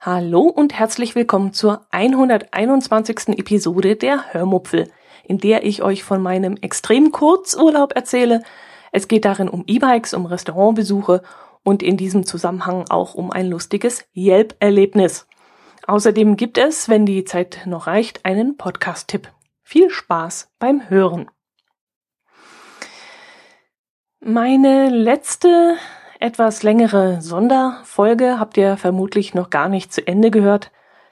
Hallo und herzlich willkommen zur 121. Episode der Hörmupfel, in der ich euch von meinem extrem Kurzurlaub erzähle. Es geht darin um E-Bikes, um Restaurantbesuche und in diesem Zusammenhang auch um ein lustiges Yelp-Erlebnis. Außerdem gibt es, wenn die Zeit noch reicht, einen Podcast-Tipp. Viel Spaß beim Hören. Meine letzte etwas längere Sonderfolge habt ihr vermutlich noch gar nicht zu Ende gehört.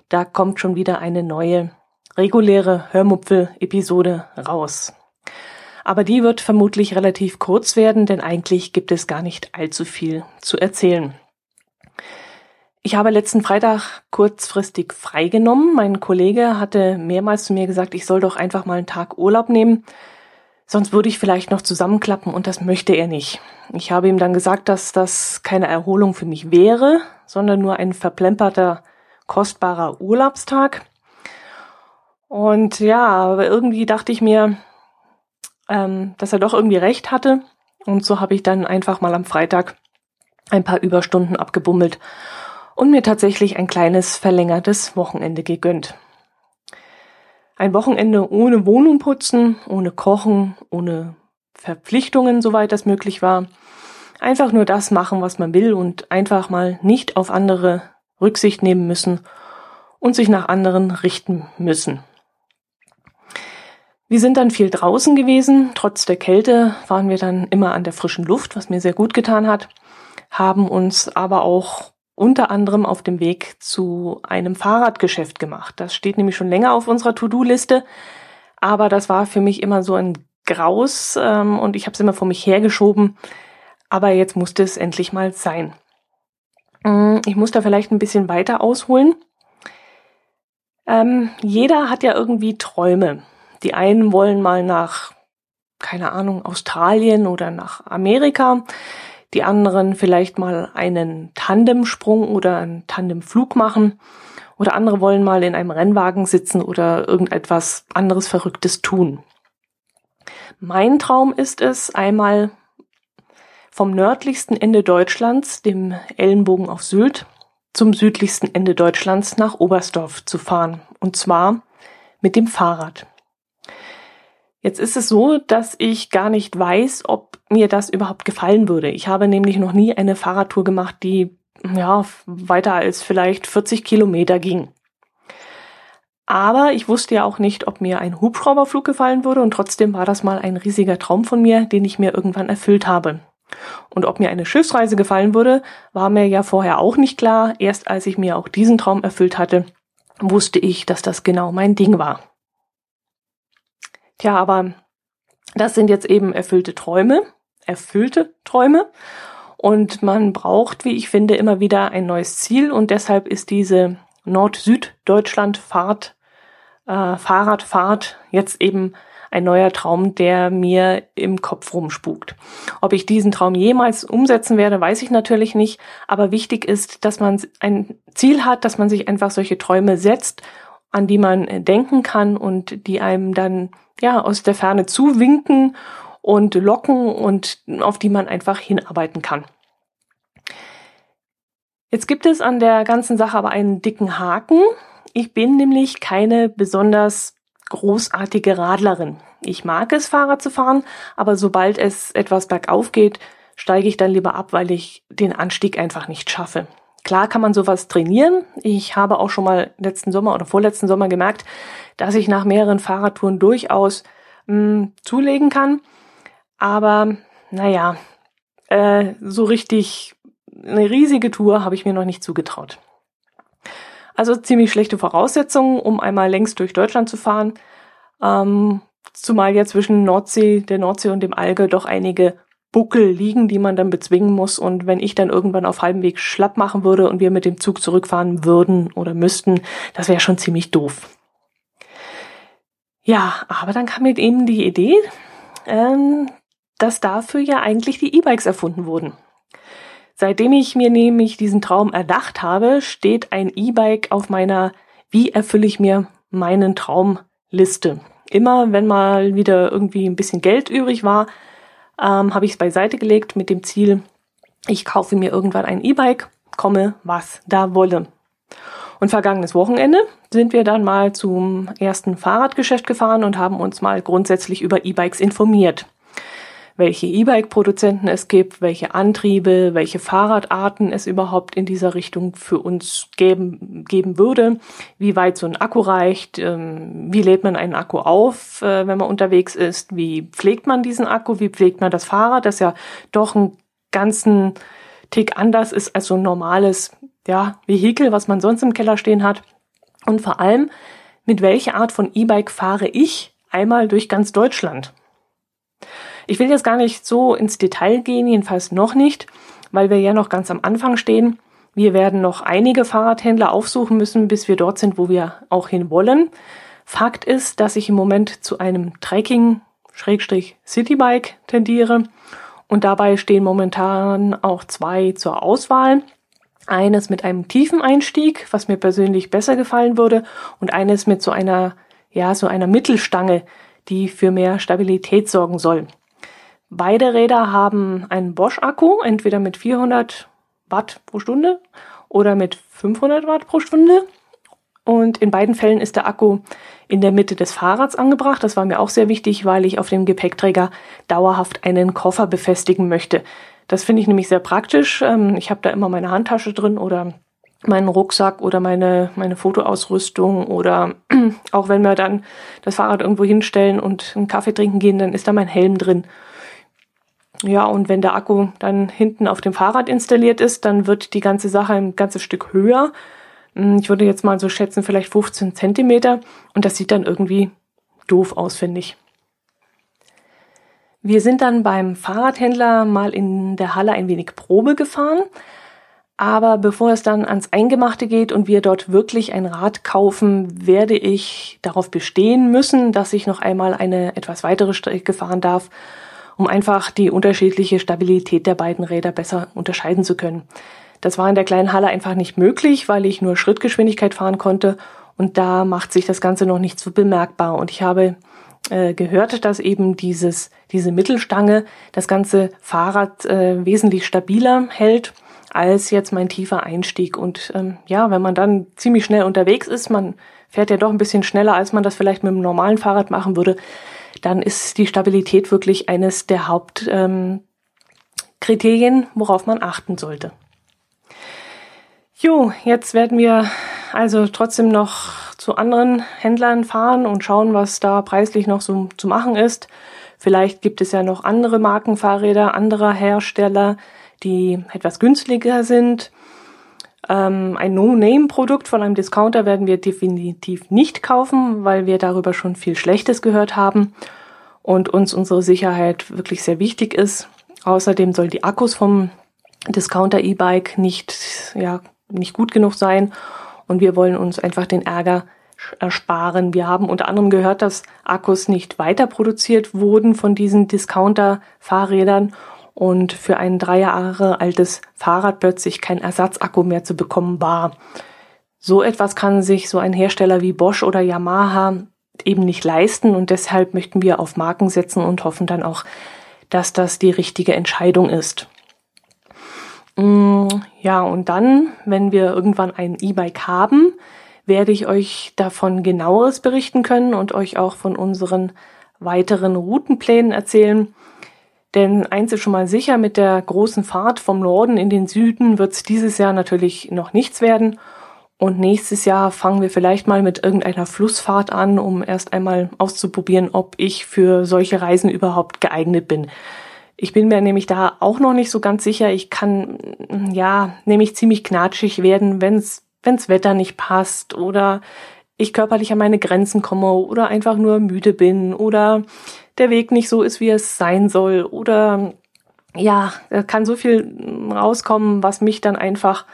Da kommt schon wieder eine neue reguläre Hörmupfel-Episode raus. Aber die wird vermutlich relativ kurz werden, denn eigentlich gibt es gar nicht allzu viel zu erzählen. Ich habe letzten Freitag kurzfristig freigenommen. Mein Kollege hatte mehrmals zu mir gesagt, ich soll doch einfach mal einen Tag Urlaub nehmen. Sonst würde ich vielleicht noch zusammenklappen und das möchte er nicht. Ich habe ihm dann gesagt, dass das keine Erholung für mich wäre, sondern nur ein verplemperter, kostbarer Urlaubstag. Und ja, aber irgendwie dachte ich mir, ähm, dass er doch irgendwie recht hatte. Und so habe ich dann einfach mal am Freitag ein paar Überstunden abgebummelt und mir tatsächlich ein kleines verlängertes Wochenende gegönnt. Ein Wochenende ohne Wohnung putzen, ohne Kochen, ohne Verpflichtungen, soweit das möglich war. Einfach nur das machen, was man will und einfach mal nicht auf andere Rücksicht nehmen müssen und sich nach anderen richten müssen. Wir sind dann viel draußen gewesen. Trotz der Kälte waren wir dann immer an der frischen Luft, was mir sehr gut getan hat, haben uns aber auch unter anderem auf dem Weg zu einem Fahrradgeschäft gemacht. Das steht nämlich schon länger auf unserer To-Do-Liste, aber das war für mich immer so ein Graus ähm, und ich habe es immer vor mich hergeschoben. Aber jetzt musste es endlich mal sein. Mm, ich muss da vielleicht ein bisschen weiter ausholen. Ähm, jeder hat ja irgendwie Träume. Die einen wollen mal nach, keine Ahnung, Australien oder nach Amerika die anderen vielleicht mal einen Tandemsprung oder einen Tandemflug machen oder andere wollen mal in einem Rennwagen sitzen oder irgendetwas anderes Verrücktes tun. Mein Traum ist es, einmal vom nördlichsten Ende Deutschlands, dem Ellenbogen auf Sylt, zum südlichsten Ende Deutschlands nach Oberstdorf zu fahren. Und zwar mit dem Fahrrad. Jetzt ist es so, dass ich gar nicht weiß, ob mir das überhaupt gefallen würde. Ich habe nämlich noch nie eine Fahrradtour gemacht, die ja weiter als vielleicht 40 Kilometer ging. Aber ich wusste ja auch nicht, ob mir ein Hubschrauberflug gefallen würde und trotzdem war das mal ein riesiger Traum von mir, den ich mir irgendwann erfüllt habe. Und ob mir eine Schiffsreise gefallen würde, war mir ja vorher auch nicht klar. Erst als ich mir auch diesen Traum erfüllt hatte, wusste ich, dass das genau mein Ding war. Tja, aber das sind jetzt eben erfüllte Träume, erfüllte Träume. Und man braucht, wie ich finde, immer wieder ein neues Ziel. Und deshalb ist diese Nord-Süd-Deutschland-Fahrt, äh, Fahrradfahrt jetzt eben ein neuer Traum, der mir im Kopf rumspukt. Ob ich diesen Traum jemals umsetzen werde, weiß ich natürlich nicht. Aber wichtig ist, dass man ein Ziel hat, dass man sich einfach solche Träume setzt, an die man denken kann und die einem dann ja, aus der Ferne zuwinken und locken und auf die man einfach hinarbeiten kann. Jetzt gibt es an der ganzen Sache aber einen dicken Haken. Ich bin nämlich keine besonders großartige Radlerin. Ich mag es, Fahrrad zu fahren, aber sobald es etwas bergauf geht, steige ich dann lieber ab, weil ich den Anstieg einfach nicht schaffe. Klar kann man sowas trainieren. Ich habe auch schon mal letzten Sommer oder vorletzten Sommer gemerkt, dass ich nach mehreren Fahrradtouren durchaus mh, hm, zulegen kann. Aber naja, äh, so richtig eine riesige Tour habe ich mir noch nicht zugetraut. Also ziemlich schlechte Voraussetzungen, um einmal längs durch Deutschland zu fahren. Ähm, zumal ja zwischen Nordsee, der Nordsee und dem Alge doch einige Buckel liegen, die man dann bezwingen muss. Und wenn ich dann irgendwann auf halbem Weg schlapp machen würde und wir mit dem Zug zurückfahren würden oder müssten, das wäre schon ziemlich doof. Ja, aber dann kam mit eben die Idee, ähm, dass dafür ja eigentlich die E-Bikes erfunden wurden. Seitdem ich mir nämlich diesen Traum erdacht habe, steht ein E-Bike auf meiner Wie erfülle ich mir meinen Traum Liste. immer, wenn mal wieder irgendwie ein bisschen Geld übrig war, ähm, habe ich es beiseite gelegt mit dem Ziel, ich kaufe mir irgendwann ein E-Bike, komme, was da wolle. Und vergangenes Wochenende sind wir dann mal zum ersten Fahrradgeschäft gefahren und haben uns mal grundsätzlich über E-Bikes informiert welche E-Bike-Produzenten es gibt, welche Antriebe, welche Fahrradarten es überhaupt in dieser Richtung für uns geben, geben würde, wie weit so ein Akku reicht, ähm, wie lädt man einen Akku auf, äh, wenn man unterwegs ist, wie pflegt man diesen Akku, wie pflegt man das Fahrrad, das ja doch einen ganzen Tick anders ist als so ein normales ja, Vehikel, was man sonst im Keller stehen hat. Und vor allem, mit welcher Art von E-Bike fahre ich einmal durch ganz Deutschland? Ich will jetzt gar nicht so ins Detail gehen, jedenfalls noch nicht, weil wir ja noch ganz am Anfang stehen. Wir werden noch einige Fahrradhändler aufsuchen müssen, bis wir dort sind, wo wir auch hin wollen. Fakt ist, dass ich im Moment zu einem Trekking Citybike tendiere und dabei stehen momentan auch zwei zur Auswahl. Eines mit einem tiefen Einstieg, was mir persönlich besser gefallen würde, und eines mit so einer, ja, so einer Mittelstange, die für mehr Stabilität sorgen soll. Beide Räder haben einen Bosch-Akku, entweder mit 400 Watt pro Stunde oder mit 500 Watt pro Stunde. Und in beiden Fällen ist der Akku in der Mitte des Fahrrads angebracht. Das war mir auch sehr wichtig, weil ich auf dem Gepäckträger dauerhaft einen Koffer befestigen möchte. Das finde ich nämlich sehr praktisch. Ähm, ich habe da immer meine Handtasche drin oder meinen Rucksack oder meine, meine Fotoausrüstung oder auch wenn wir dann das Fahrrad irgendwo hinstellen und einen Kaffee trinken gehen, dann ist da mein Helm drin. Ja, und wenn der Akku dann hinten auf dem Fahrrad installiert ist, dann wird die ganze Sache ein ganzes Stück höher. Hm, ich würde jetzt mal so schätzen, vielleicht 15 Zentimeter. Und das sieht dann irgendwie doof aus, finde ich. Wir sind dann beim Fahrradhändler mal in der Halle ein wenig Probe gefahren. Aber bevor es dann ans Eingemachte geht und wir dort wirklich ein Rad kaufen, werde ich darauf bestehen müssen, dass ich noch einmal eine etwas weitere Strecke fahren darf um einfach die unterschiedliche Stabilität der beiden Räder besser unterscheiden zu können. Das war in der kleinen Halle einfach nicht möglich, weil ich nur Schrittgeschwindigkeit fahren konnte und da macht sich das Ganze noch nicht so bemerkbar. Und ich habe äh, gehört, dass eben dieses, diese Mittelstange das ganze Fahrrad äh, wesentlich stabiler hält als jetzt mein tiefer Einstieg. Und ähm, ja, wenn man dann ziemlich schnell unterwegs ist, man fährt ja doch ein bisschen schneller, als man das vielleicht mit einem normalen Fahrrad machen würde, dann ist die Stabilität wirklich eines der Hauptkriterien, ähm, worauf man achten sollte. Jo, jetzt werden wir also trotzdem noch zu anderen Händlern fahren und schauen, was da preislich noch so zu machen ist. Vielleicht gibt es ja noch andere Markenfahrräder anderer Hersteller, die etwas günstiger sind. Ähm, ein No-Name-Produkt von einem Discounter werden wir definitiv nicht kaufen, weil wir darüber schon viel Schlechtes gehört haben und uns unsere Sicherheit wirklich sehr wichtig ist. Außerdem sollen die Akkus vom Discounter E-Bike nicht, ja, nicht gut genug sein und wir wollen uns einfach den Ärger ersparen. Wir haben unter anderem gehört, dass Akkus nicht weiter produziert wurden von diesen Discounter-Fahrrädern und für ein drei Jahre altes Fahrrad plötzlich kein Ersatzakku mehr zu bekommen war. So etwas kann sich so ein Hersteller wie Bosch oder Yamaha eben nicht leisten und deshalb möchten wir auf Marken setzen und hoffen dann auch, dass das die richtige Entscheidung ist. Mm, ja, und dann, wenn wir irgendwann ein E-Bike haben, werde ich euch davon genaueres berichten können und euch auch von unseren weiteren Routenplänen erzählen. Denn eins ist schon mal sicher, mit der großen Fahrt vom Norden in den Süden wird es dieses Jahr natürlich noch nichts werden. Und nächstes Jahr fangen wir vielleicht mal mit irgendeiner Flussfahrt an, um erst einmal auszuprobieren, ob ich für solche Reisen überhaupt geeignet bin. Ich bin mir nämlich da auch noch nicht so ganz sicher. Ich kann, ja, nämlich ziemlich knatschig werden, wenn's, wenn's Wetter nicht passt oder ich körperlich an meine Grenzen komme oder einfach nur müde bin oder der Weg nicht so ist, wie es sein soll oder ja, kann so viel rauskommen, was mich dann einfach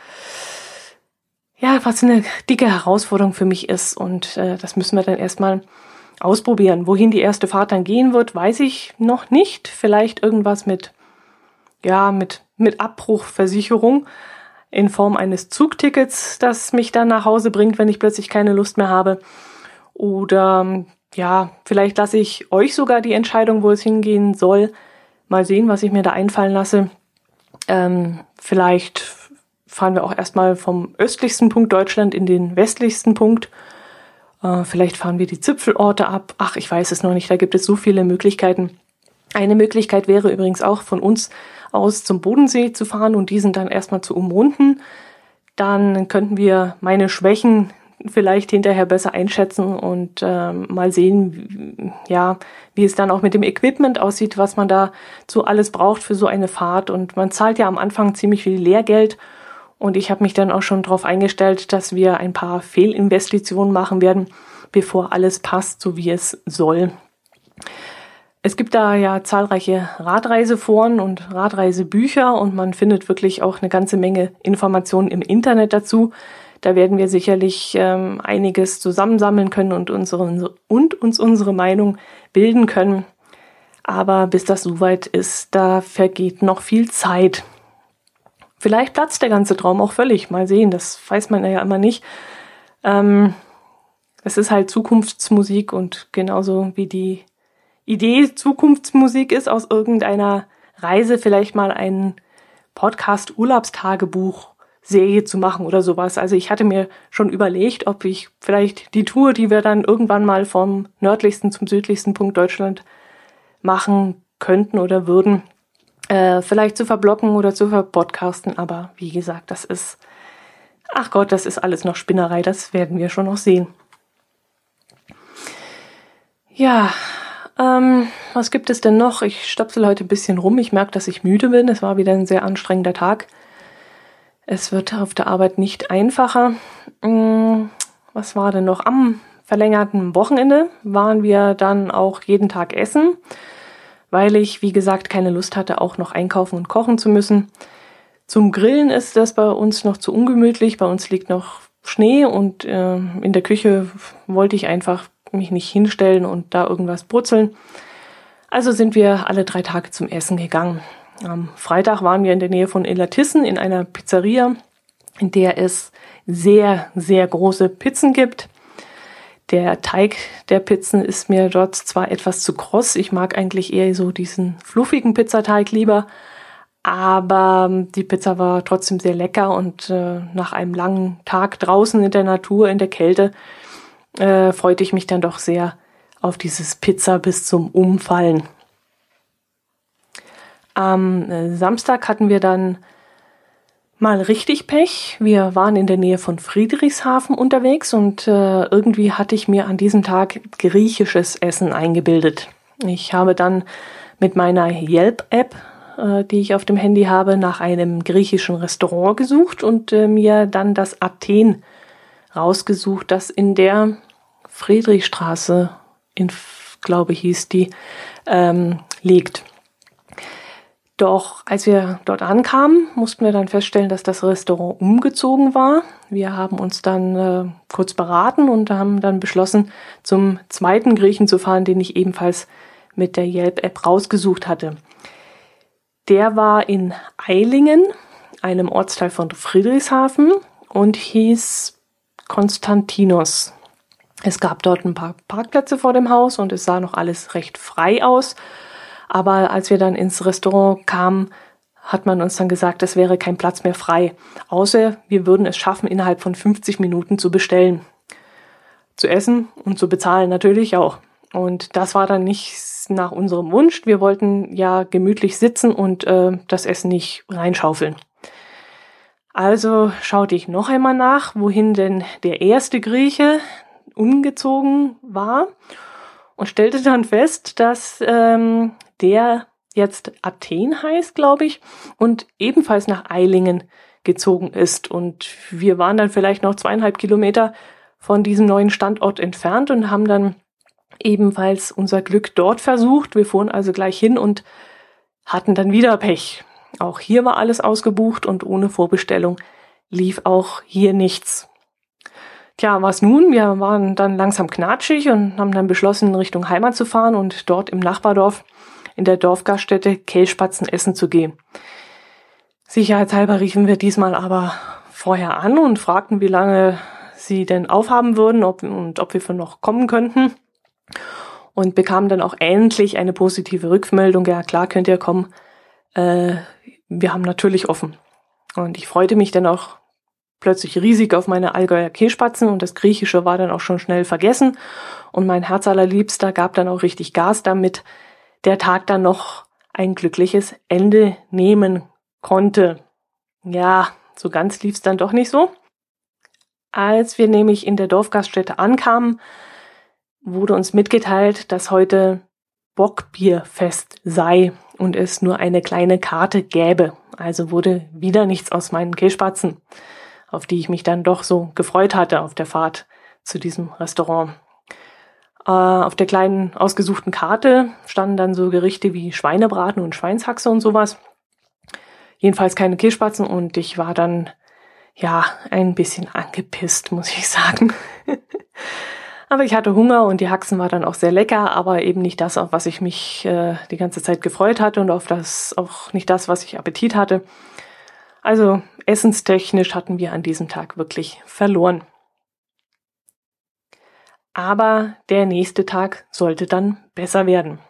ja, was eine dicke Herausforderung für mich ist und äh, das müssen wir dann erstmal ausprobieren. Wohin die erste Fahrt dann gehen wird, weiß ich noch nicht. Vielleicht irgendwas mit ja, mit mit Abbruchversicherung in Form eines Zugtickets, das mich dann nach Hause bringt, wenn ich plötzlich keine Lust mehr habe oder ja, vielleicht lasse ich euch sogar die Entscheidung, wo es hingehen soll. Mal sehen, was ich mir da einfallen lasse. Ähm, vielleicht fahren wir auch erstmal vom östlichsten Punkt Deutschland in den westlichsten Punkt. Äh, vielleicht fahren wir die Zipfelorte ab. Ach, ich weiß es noch nicht. Da gibt es so viele Möglichkeiten. Eine Möglichkeit wäre übrigens auch von uns aus zum Bodensee zu fahren und diesen dann erstmal zu umrunden. Dann könnten wir meine Schwächen vielleicht hinterher besser einschätzen und ähm, mal sehen, ja, wie es dann auch mit dem Equipment aussieht, was man da so alles braucht für so eine Fahrt. Und man zahlt ja am Anfang ziemlich viel Lehrgeld. Und ich habe mich dann auch schon darauf eingestellt, dass wir ein paar Fehlinvestitionen machen werden, bevor alles passt, so wie es soll. Es gibt da ja zahlreiche Radreiseforen und Radreisebücher und man findet wirklich auch eine ganze Menge Informationen im Internet dazu. Da werden wir sicherlich ähm, einiges zusammensammeln können und, unsere, und uns unsere Meinung bilden können. Aber bis das soweit ist, da vergeht noch viel Zeit. Vielleicht platzt der ganze Traum auch völlig. Mal sehen, das weiß man ja immer nicht. Ähm, es ist halt Zukunftsmusik und genauso wie die Idee Zukunftsmusik ist, aus irgendeiner Reise vielleicht mal ein Podcast Urlaubstagebuch Serie zu machen oder sowas. Also ich hatte mir schon überlegt, ob ich vielleicht die Tour, die wir dann irgendwann mal vom nördlichsten zum südlichsten Punkt Deutschland machen könnten oder würden, äh, vielleicht zu verblocken oder zu verpodcasten. Aber wie gesagt, das ist, ach Gott, das ist alles noch Spinnerei. Das werden wir schon noch sehen. Ja, ähm, was gibt es denn noch? Ich stöpsel heute ein bisschen rum. Ich merke, dass ich müde bin. Es war wieder ein sehr anstrengender Tag. Es wird auf der Arbeit nicht einfacher. Hm, was war denn noch? Am verlängerten Wochenende waren wir dann auch jeden Tag essen, weil ich, wie gesagt, keine Lust hatte, auch noch einkaufen und kochen zu müssen. Zum Grillen ist das bei uns noch zu ungemütlich. Bei uns liegt noch Schnee und äh, in der Küche wollte ich einfach mich nicht hinstellen und da irgendwas brutzeln. Also sind wir alle drei Tage zum Essen gegangen. Am Freitag waren wir in der Nähe von Elatissen in einer Pizzeria, in der es sehr, sehr große Pizzen gibt. Der Teig der Pizzen ist mir dort zwar etwas zu kross. Ich mag eigentlich eher so diesen fluffigen Pizzateig lieber. Aber die Pizza war trotzdem sehr lecker und äh, nach einem langen Tag draußen in der Natur, in der Kälte, äh, freute ich mich dann doch sehr auf dieses Pizza bis zum Umfallen. Am äh, Samstag hatten wir dann mal richtig Pech. Wir waren in der Nähe von Friedrichshafen unterwegs und äh, irgendwie hatte ich mir an diesem Tag griechisches Essen eingebildet. Ich habe dann mit meiner Yelp-App, äh, die ich auf dem Handy habe, nach einem griechischen Restaurant gesucht und äh, mir dann das Athen rausgesucht, das in der Friedrichstraße, in, glaube hieß die, ähm, liegt. Doch als wir dort ankamen, mussten wir dann feststellen, dass das Restaurant umgezogen war. Wir haben uns dann äh, kurz beraten und haben dann beschlossen, zum zweiten Griechen zu fahren, den ich ebenfalls mit der Yelp-App rausgesucht hatte. Der war in Eilingen, einem Ortsteil von Friedrichshafen und hieß Konstantinos. Es gab dort ein paar Parkplätze vor dem Haus und es sah noch alles recht frei aus. Aber als wir dann ins Restaurant kamen, hat man uns dann gesagt, es wäre kein Platz mehr frei. Außer wir würden es schaffen, innerhalb von 50 Minuten zu bestellen. Zu essen und zu bezahlen natürlich auch. Und das war dann nicht nach unserem Wunsch. Wir wollten ja gemütlich sitzen und äh, das Essen nicht reinschaufeln. Also schaute ich noch einmal nach, wohin denn der erste Grieche umgezogen war und stellte dann fest, dass ähm, der jetzt Athen heißt, glaube ich, und ebenfalls nach Eilingen gezogen ist. Und wir waren dann vielleicht noch zweieinhalb Kilometer von diesem neuen Standort entfernt und haben dann ebenfalls unser Glück dort versucht. Wir fuhren also gleich hin und hatten dann wieder Pech. Auch hier war alles ausgebucht und ohne Vorbestellung lief auch hier nichts. Tja, was nun? Wir waren dann langsam knatschig und haben dann beschlossen, Richtung Heimat zu fahren und dort im Nachbardorf in der Dorfgaststätte Kehlspatzen essen zu gehen. Sicherheitshalber riefen wir diesmal aber vorher an und fragten, wie lange sie denn aufhaben würden ob, und ob wir für noch kommen könnten. und bekam dann auch endlich eine positive Rückmeldung. Ja, klar könnt ihr kommen. Äh, wir haben natürlich offen. Und ich freute mich dann auch plötzlich riesig auf meine Allgäuer Kehlspatzen und das Griechische war dann auch schon schnell vergessen. Und mein Herz allerliebster gab dann auch richtig Gas, damit der Tag dann noch ein glückliches Ende nehmen konnte. Ja, so ganz lief's dann doch nicht so. Als wir nämlich in der Dorfgaststätte ankamen, wurde uns mitgeteilt, dass heute Bockbierfest sei und es nur eine kleine Karte gäbe. Also wurde wieder nichts aus meinen Kehlspatzen, auf die ich mich dann doch so gefreut hatte auf der Fahrt zu diesem Restaurant. Äh, auf der kleinen ausgesuchten Karte standen dann so Gerichte wie Schweinebraten und Schweinshaxe und sowas. Jedenfalls keine Kehlspatzen und ich war dann ja ein bisschen angepisst, muss ich sagen. aber ich hatte Hunger und die Haxen war dann auch sehr lecker, aber eben nicht das, auf was ich mich äh, die ganze Zeit gefreut hatte und auf das auch nicht das, was ich Appetit hatte. Also essenstechnisch hatten wir an diesem Tag wirklich verloren. Aber der nächste Tag sollte dann besser werden.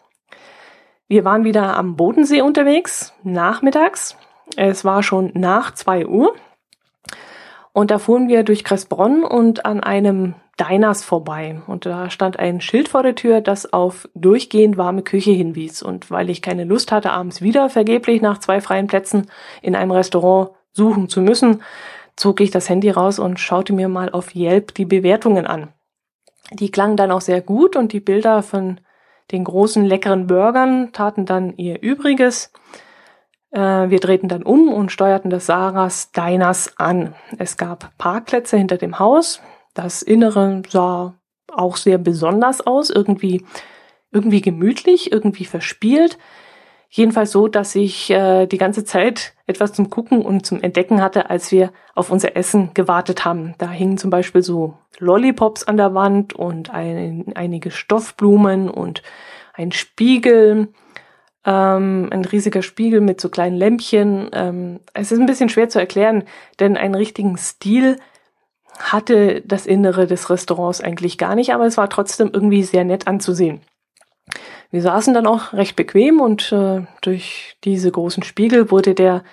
Wir waren wieder am Bodensee unterwegs, nachmittags. Es war schon nach zwei Uhr. Und da fuhren wir durch Kressbronn und an einem Diners vorbei. Und da stand ein Schild vor der Tür, das auf durchgehend warme Küche hinwies. Und weil ich keine Lust hatte, abends wieder vergeblich nach zwei freien Plätzen in einem Restaurant suchen zu müssen, zog ich das Handy raus und schaute mir mal auf Yelp die Bewertungen an. Die klangen dann auch sehr gut und die Bilder von den großen leckeren Burgern taten dann ihr Übriges. Äh, wir drehten dann um und steuerten das Saras Diners an. Es gab Parkplätze hinter dem Haus. Das Innere sah auch sehr besonders aus, irgendwie, irgendwie gemütlich, irgendwie verspielt. Jedenfalls so, dass ich äh, die ganze Zeit etwas zum Gucken und zum Entdecken hatte, als wir auf unser Essen gewartet haben. Da hingen zum Beispiel so Lollipops an der Wand und ein, einige Stoffblumen und ein Spiegel, ähm, ein riesiger Spiegel mit so kleinen Lämpchen. Ähm, es ist ein bisschen schwer zu erklären, denn einen richtigen Stil hatte das Innere des Restaurants eigentlich gar nicht, aber es war trotzdem irgendwie sehr nett anzusehen. Wir saßen dann auch recht bequem und äh, durch diese großen Spiegel wurde der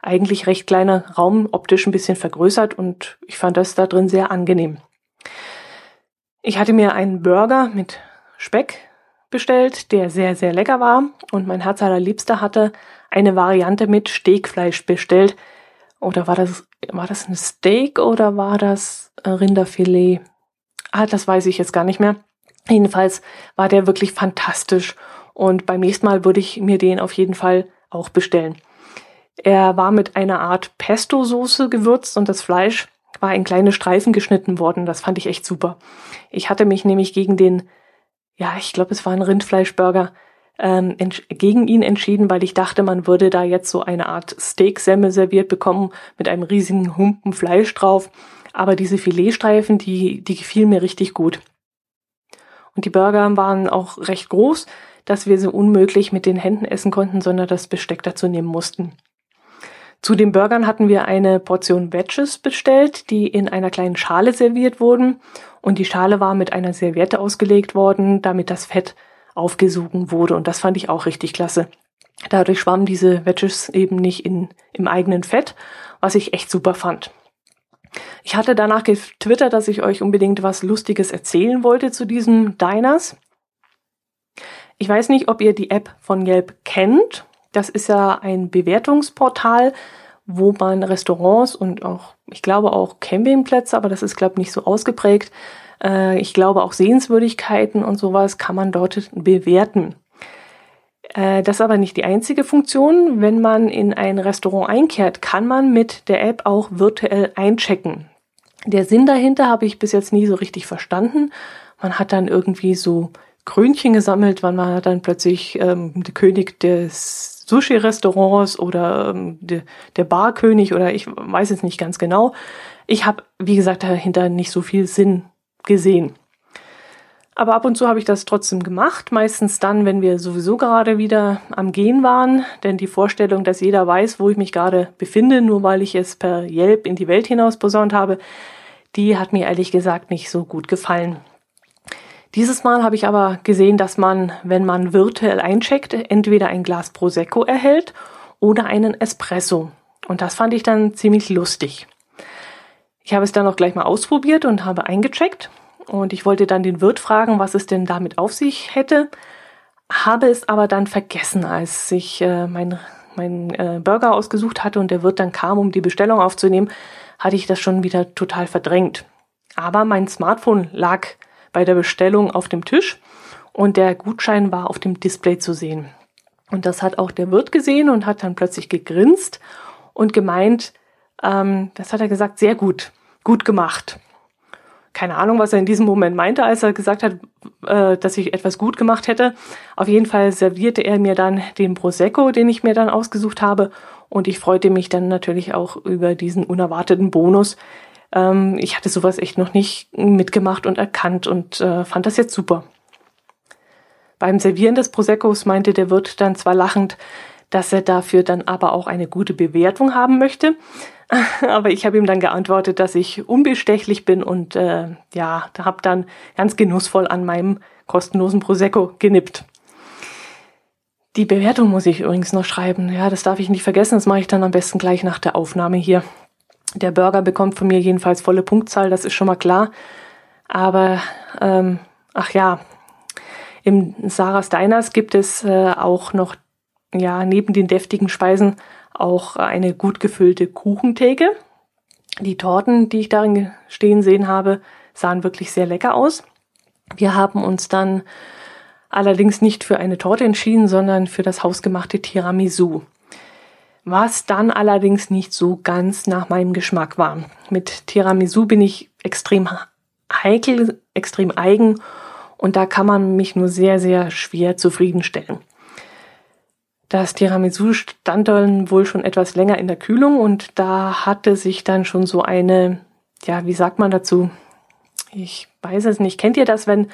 eigentlich recht kleine Raum optisch ein bisschen vergrößert und ich fand das da drin sehr angenehm. Ich hatte mir einen Burger mit Speck bestellt, der sehr, sehr lecker war und mein Herz allerliebster hatte eine Variante mit Steakfleisch bestellt. Oder war das, war das ein Steak oder war das Rinderfilet? Ah, das weiß ich jetzt gar nicht mehr. Jedenfalls war der wirklich fantastisch und beim nächsten Mal würde ich mir den auf jeden Fall auch bestellen. Er war mit einer Art Pesto-Soße gewürzt und das Fleisch war in kleine Streifen geschnitten worden. Das fand ich echt super. Ich hatte mich nämlich gegen den, ja, ich glaube, es war ein Rindfleischburger, ähm, gegen ihn entschieden, weil ich dachte, man würde da jetzt so eine Art Steaksemmel serviert bekommen mit einem riesigen Humpen Fleisch drauf. Aber diese Filetstreifen, die, die gefielen mir richtig gut. Und die Burger waren auch recht groß, dass wir sie unmöglich mit den Händen essen konnten, sondern das Besteck dazu nehmen mussten. Zu den Burgern hatten wir eine Portion Wedges bestellt, die in einer kleinen Schale serviert wurden. Und die Schale war mit einer Serviette ausgelegt worden, damit das Fett aufgesogen wurde. Und das fand ich auch richtig klasse. Dadurch schwammen diese Wedges eben nicht in, im eigenen Fett, was ich echt super fand. Ich hatte danach getwittert, dass ich euch unbedingt was Lustiges erzählen wollte zu diesen Diners. Ich weiß nicht, ob ihr die App von Yelp kennt. Das ist ja ein Bewertungsportal, wo man Restaurants und auch, ich glaube auch Campingplätze, aber das ist, glaube ich, nicht so ausgeprägt. Äh, ich glaube auch Sehenswürdigkeiten und sowas kann man dort bewerten. Äh, das ist aber nicht die einzige Funktion. Wenn man in ein Restaurant einkehrt, kann man mit der App auch virtuell einchecken. Der Sinn dahinter habe ich bis jetzt nie so richtig verstanden. Man hat dann irgendwie so Krönchen gesammelt, wann man dann plötzlich ähm, der König des Sushi-Restaurants oder ähm, de, der Barkönig oder ich weiß es nicht ganz genau. Ich habe, wie gesagt, dahinter nicht so viel Sinn gesehen. Aber ab und zu habe ich das trotzdem gemacht, meistens dann, wenn wir sowieso gerade wieder am Gehen waren, denn die Vorstellung, dass jeder weiß, wo ich mich gerade befinde, nur weil ich es per Yelp in die Welt hinaus posaunt habe, die hat mir ehrlich gesagt nicht so gut gefallen. Dieses Mal habe ich aber gesehen, dass man, wenn man virtuell eincheckt, entweder ein Glas Prosecco erhält oder einen Espresso. Und das fand ich dann ziemlich lustig. Ich habe es dann auch gleich mal ausprobiert und habe eingecheckt. Und ich wollte dann den Wirt fragen, was es denn damit auf sich hätte. Habe es aber dann vergessen, als ich äh, mein, mein äh, Burger ausgesucht hatte und der Wirt dann kam, um die Bestellung aufzunehmen, hatte ich das schon wieder total verdrängt. Aber mein Smartphone lag bei der Bestellung auf dem Tisch und der Gutschein war auf dem Display zu sehen. Und das hat auch der Wirt gesehen und hat dann plötzlich gegrinst und gemeint, ähm, das hat er gesagt, sehr gut, gut gemacht. Keine Ahnung, was er in diesem Moment meinte, als er gesagt hat, äh, dass ich etwas gut gemacht hätte. Auf jeden Fall servierte er mir dann den Prosecco, den ich mir dann ausgesucht habe. Und ich freute mich dann natürlich auch über diesen unerwarteten Bonus. Ähm, ich hatte sowas echt noch nicht mitgemacht und erkannt und äh, fand das jetzt super. Beim Servieren des Proseccos meinte der Wirt dann zwar lachend, dass er dafür dann aber auch eine gute Bewertung haben möchte. Aber ich habe ihm dann geantwortet, dass ich unbestechlich bin und äh, ja, da habe dann ganz genussvoll an meinem kostenlosen Prosecco genippt. Die Bewertung muss ich übrigens noch schreiben. Ja, das darf ich nicht vergessen. Das mache ich dann am besten gleich nach der Aufnahme hier. Der Burger bekommt von mir jedenfalls volle Punktzahl, das ist schon mal klar. Aber ähm, ach ja, im Sarah Steiners gibt es äh, auch noch ja, neben den deftigen Speisen auch eine gut gefüllte Kuchentheke. Die Torten, die ich darin stehen sehen habe, sahen wirklich sehr lecker aus. Wir haben uns dann allerdings nicht für eine Torte entschieden, sondern für das hausgemachte Tiramisu. Was dann allerdings nicht so ganz nach meinem Geschmack war. Mit Tiramisu bin ich extrem heikel, extrem eigen und da kann man mich nur sehr, sehr schwer zufriedenstellen. Das Tiramisu stand dann wohl schon etwas länger in der Kühlung und da hatte sich dann schon so eine, ja, wie sagt man dazu? Ich weiß es nicht. Kennt ihr das, wenn,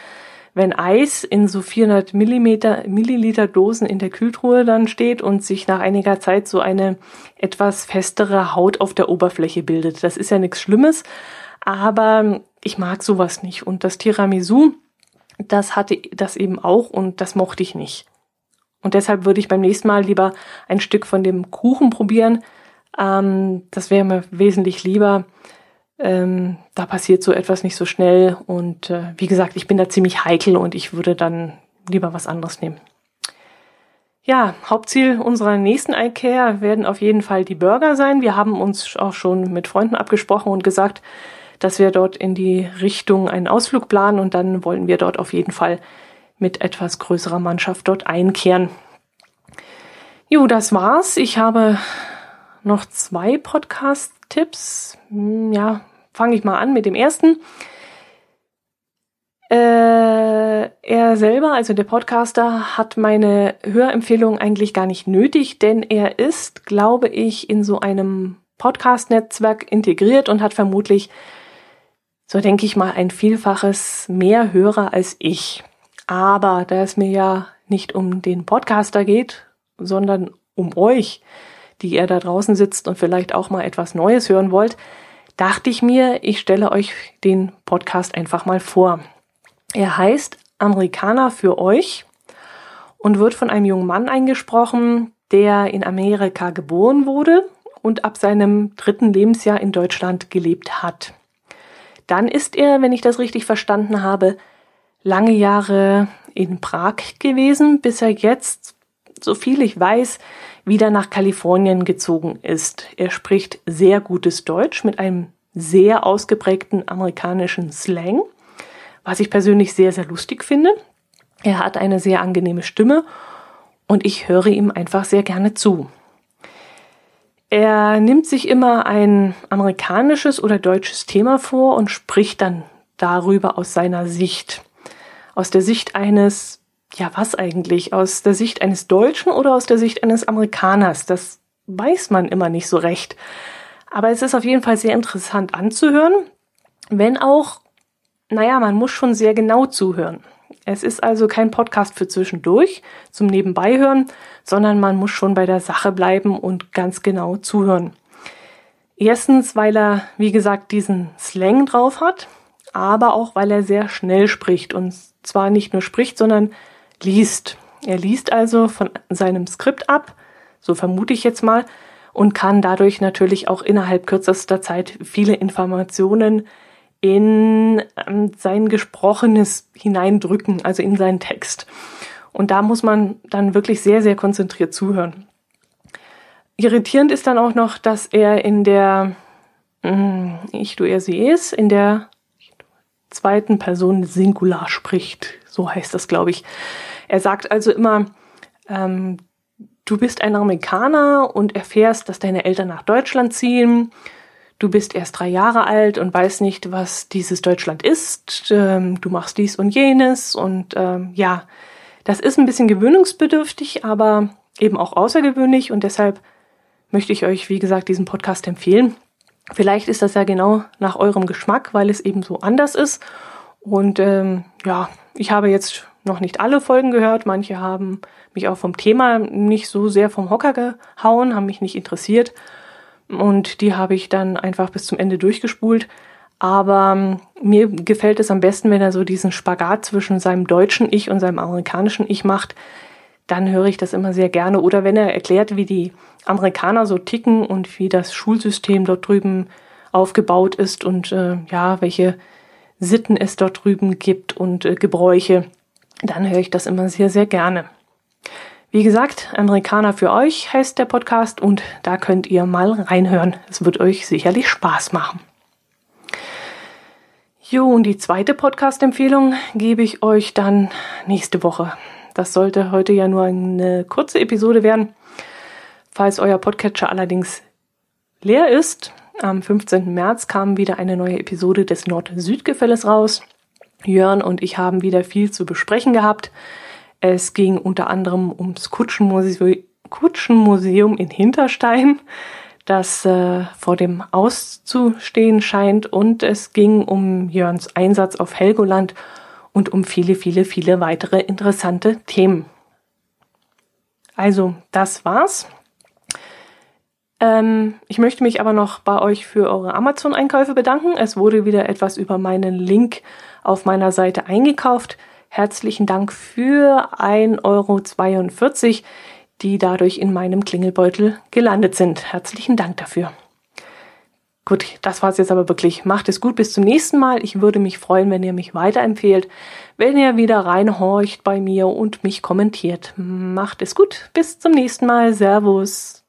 wenn Eis in so 400 Millimeter, Milliliter Dosen in der Kühltruhe dann steht und sich nach einiger Zeit so eine etwas festere Haut auf der Oberfläche bildet? Das ist ja nichts Schlimmes, aber ich mag sowas nicht. Und das Tiramisu, das hatte das eben auch und das mochte ich nicht. Und deshalb würde ich beim nächsten Mal lieber ein Stück von dem Kuchen probieren. Ähm, das wäre mir wesentlich lieber. Ähm, da passiert so etwas nicht so schnell. Und äh, wie gesagt, ich bin da ziemlich heikel und ich würde dann lieber was anderes nehmen. Ja, Hauptziel unserer nächsten IKEA werden auf jeden Fall die Burger sein. Wir haben uns auch schon mit Freunden abgesprochen und gesagt, dass wir dort in die Richtung einen Ausflug planen und dann wollen wir dort auf jeden Fall mit etwas größerer Mannschaft dort einkehren. Jo, das war's. Ich habe noch zwei Podcast-Tipps. Hm, ja, fange ich mal an mit dem ersten. Äh, er selber, also der Podcaster, hat meine Hörempfehlung eigentlich gar nicht nötig, denn er ist, glaube ich, in so einem Podcast-Netzwerk integriert und hat vermutlich, so denke ich mal, ein Vielfaches mehr Hörer als ich. Aber da es mir ja nicht um den Podcaster geht, sondern um euch, die ihr da draußen sitzt und vielleicht auch mal etwas Neues hören wollt, dachte ich mir, ich stelle euch den Podcast einfach mal vor. Er heißt Amerikaner für euch und wird von einem jungen Mann eingesprochen, der in Amerika geboren wurde und ab seinem dritten Lebensjahr in Deutschland gelebt hat. Dann ist er, wenn ich das richtig verstanden habe, lange Jahre in Prag gewesen, bis er jetzt, so viel ich weiß, wieder nach Kalifornien gezogen ist. Er spricht sehr gutes Deutsch mit einem sehr ausgeprägten amerikanischen Slang, was ich persönlich sehr, sehr lustig finde. Er hat eine sehr angenehme Stimme und ich höre ihm einfach sehr gerne zu. Er nimmt sich immer ein amerikanisches oder deutsches Thema vor und spricht dann darüber aus seiner Sicht aus der Sicht eines, ja was eigentlich, aus der Sicht eines Deutschen oder aus der Sicht eines Amerikaners. Das weiß man immer nicht so recht. Aber es ist auf jeden Fall sehr interessant anzuhören, wenn auch, naja, man muss schon sehr genau zuhören. Es ist also kein Podcast für zwischendurch zum Nebenbeihören, sondern man muss schon bei der Sache bleiben und ganz genau zuhören. Erstens, weil er, wie gesagt, diesen Slang drauf hat, aber auch weil er sehr schnell spricht und zwar nicht nur spricht, sondern liest. Er liest also von seinem Skript ab, so vermute ich jetzt mal, und kann dadurch natürlich auch innerhalb kürzester Zeit viele Informationen in ähm, sein Gesprochenes hineindrücken, also in seinen Text. Und da muss man dann wirklich sehr, sehr konzentriert zuhören. Irritierend ist dann auch noch, dass er in der mm, Ich, du, er, sie, es, in der zweiten Person Singular spricht. So heißt das, glaube ich. Er sagt also immer, ähm, du bist ein Amerikaner und erfährst, dass deine Eltern nach Deutschland ziehen. Du bist erst drei Jahre alt und weißt nicht, was dieses Deutschland ist. Ähm, du machst dies und jenes und ähm, ja, das ist ein bisschen gewöhnungsbedürftig, aber eben auch außergewöhnlich und deshalb möchte ich euch, wie gesagt, diesen Podcast empfehlen. Vielleicht ist das ja genau nach eurem Geschmack, weil es eben so anders ist. Und ähm, ja, ich habe jetzt noch nicht alle Folgen gehört. Manche haben mich auch vom Thema nicht so sehr vom Hocker gehauen, haben mich nicht interessiert. Und die habe ich dann einfach bis zum Ende durchgespult. Aber ähm, mir gefällt es am besten, wenn er so diesen Spagat zwischen seinem deutschen Ich und seinem amerikanischen Ich macht. Dann höre ich das immer sehr gerne. Oder wenn er erklärt, wie die Amerikaner so ticken und wie das Schulsystem dort drüben aufgebaut ist und äh, ja, welche Sitten es dort drüben gibt und äh, Gebräuche, dann höre ich das immer sehr, sehr gerne. Wie gesagt, Amerikaner für euch heißt der Podcast und da könnt ihr mal reinhören. Es wird euch sicherlich Spaß machen. Jo, und die zweite Podcast-Empfehlung gebe ich euch dann nächste Woche. Das sollte heute ja nur eine kurze Episode werden. Falls euer Podcatcher allerdings leer ist, am 15. März kam wieder eine neue Episode des Nord-Süd-Gefälles raus. Jörn und ich haben wieder viel zu besprechen gehabt. Es ging unter anderem ums Kutschenmuseum, Kutschenmuseum in Hinterstein das äh, vor dem auszustehen scheint. Und es ging um Jörns Einsatz auf Helgoland und um viele, viele, viele weitere interessante Themen. Also, das war's. Ähm, ich möchte mich aber noch bei euch für eure Amazon-Einkäufe bedanken. Es wurde wieder etwas über meinen Link auf meiner Seite eingekauft. Herzlichen Dank für 1,42 Euro die dadurch in meinem Klingelbeutel gelandet sind. Herzlichen Dank dafür. Gut, das war's jetzt aber wirklich. Macht es gut, bis zum nächsten Mal. Ich würde mich freuen, wenn ihr mich weiterempfehlt, wenn ihr wieder reinhorcht bei mir und mich kommentiert. Macht es gut, bis zum nächsten Mal. Servus.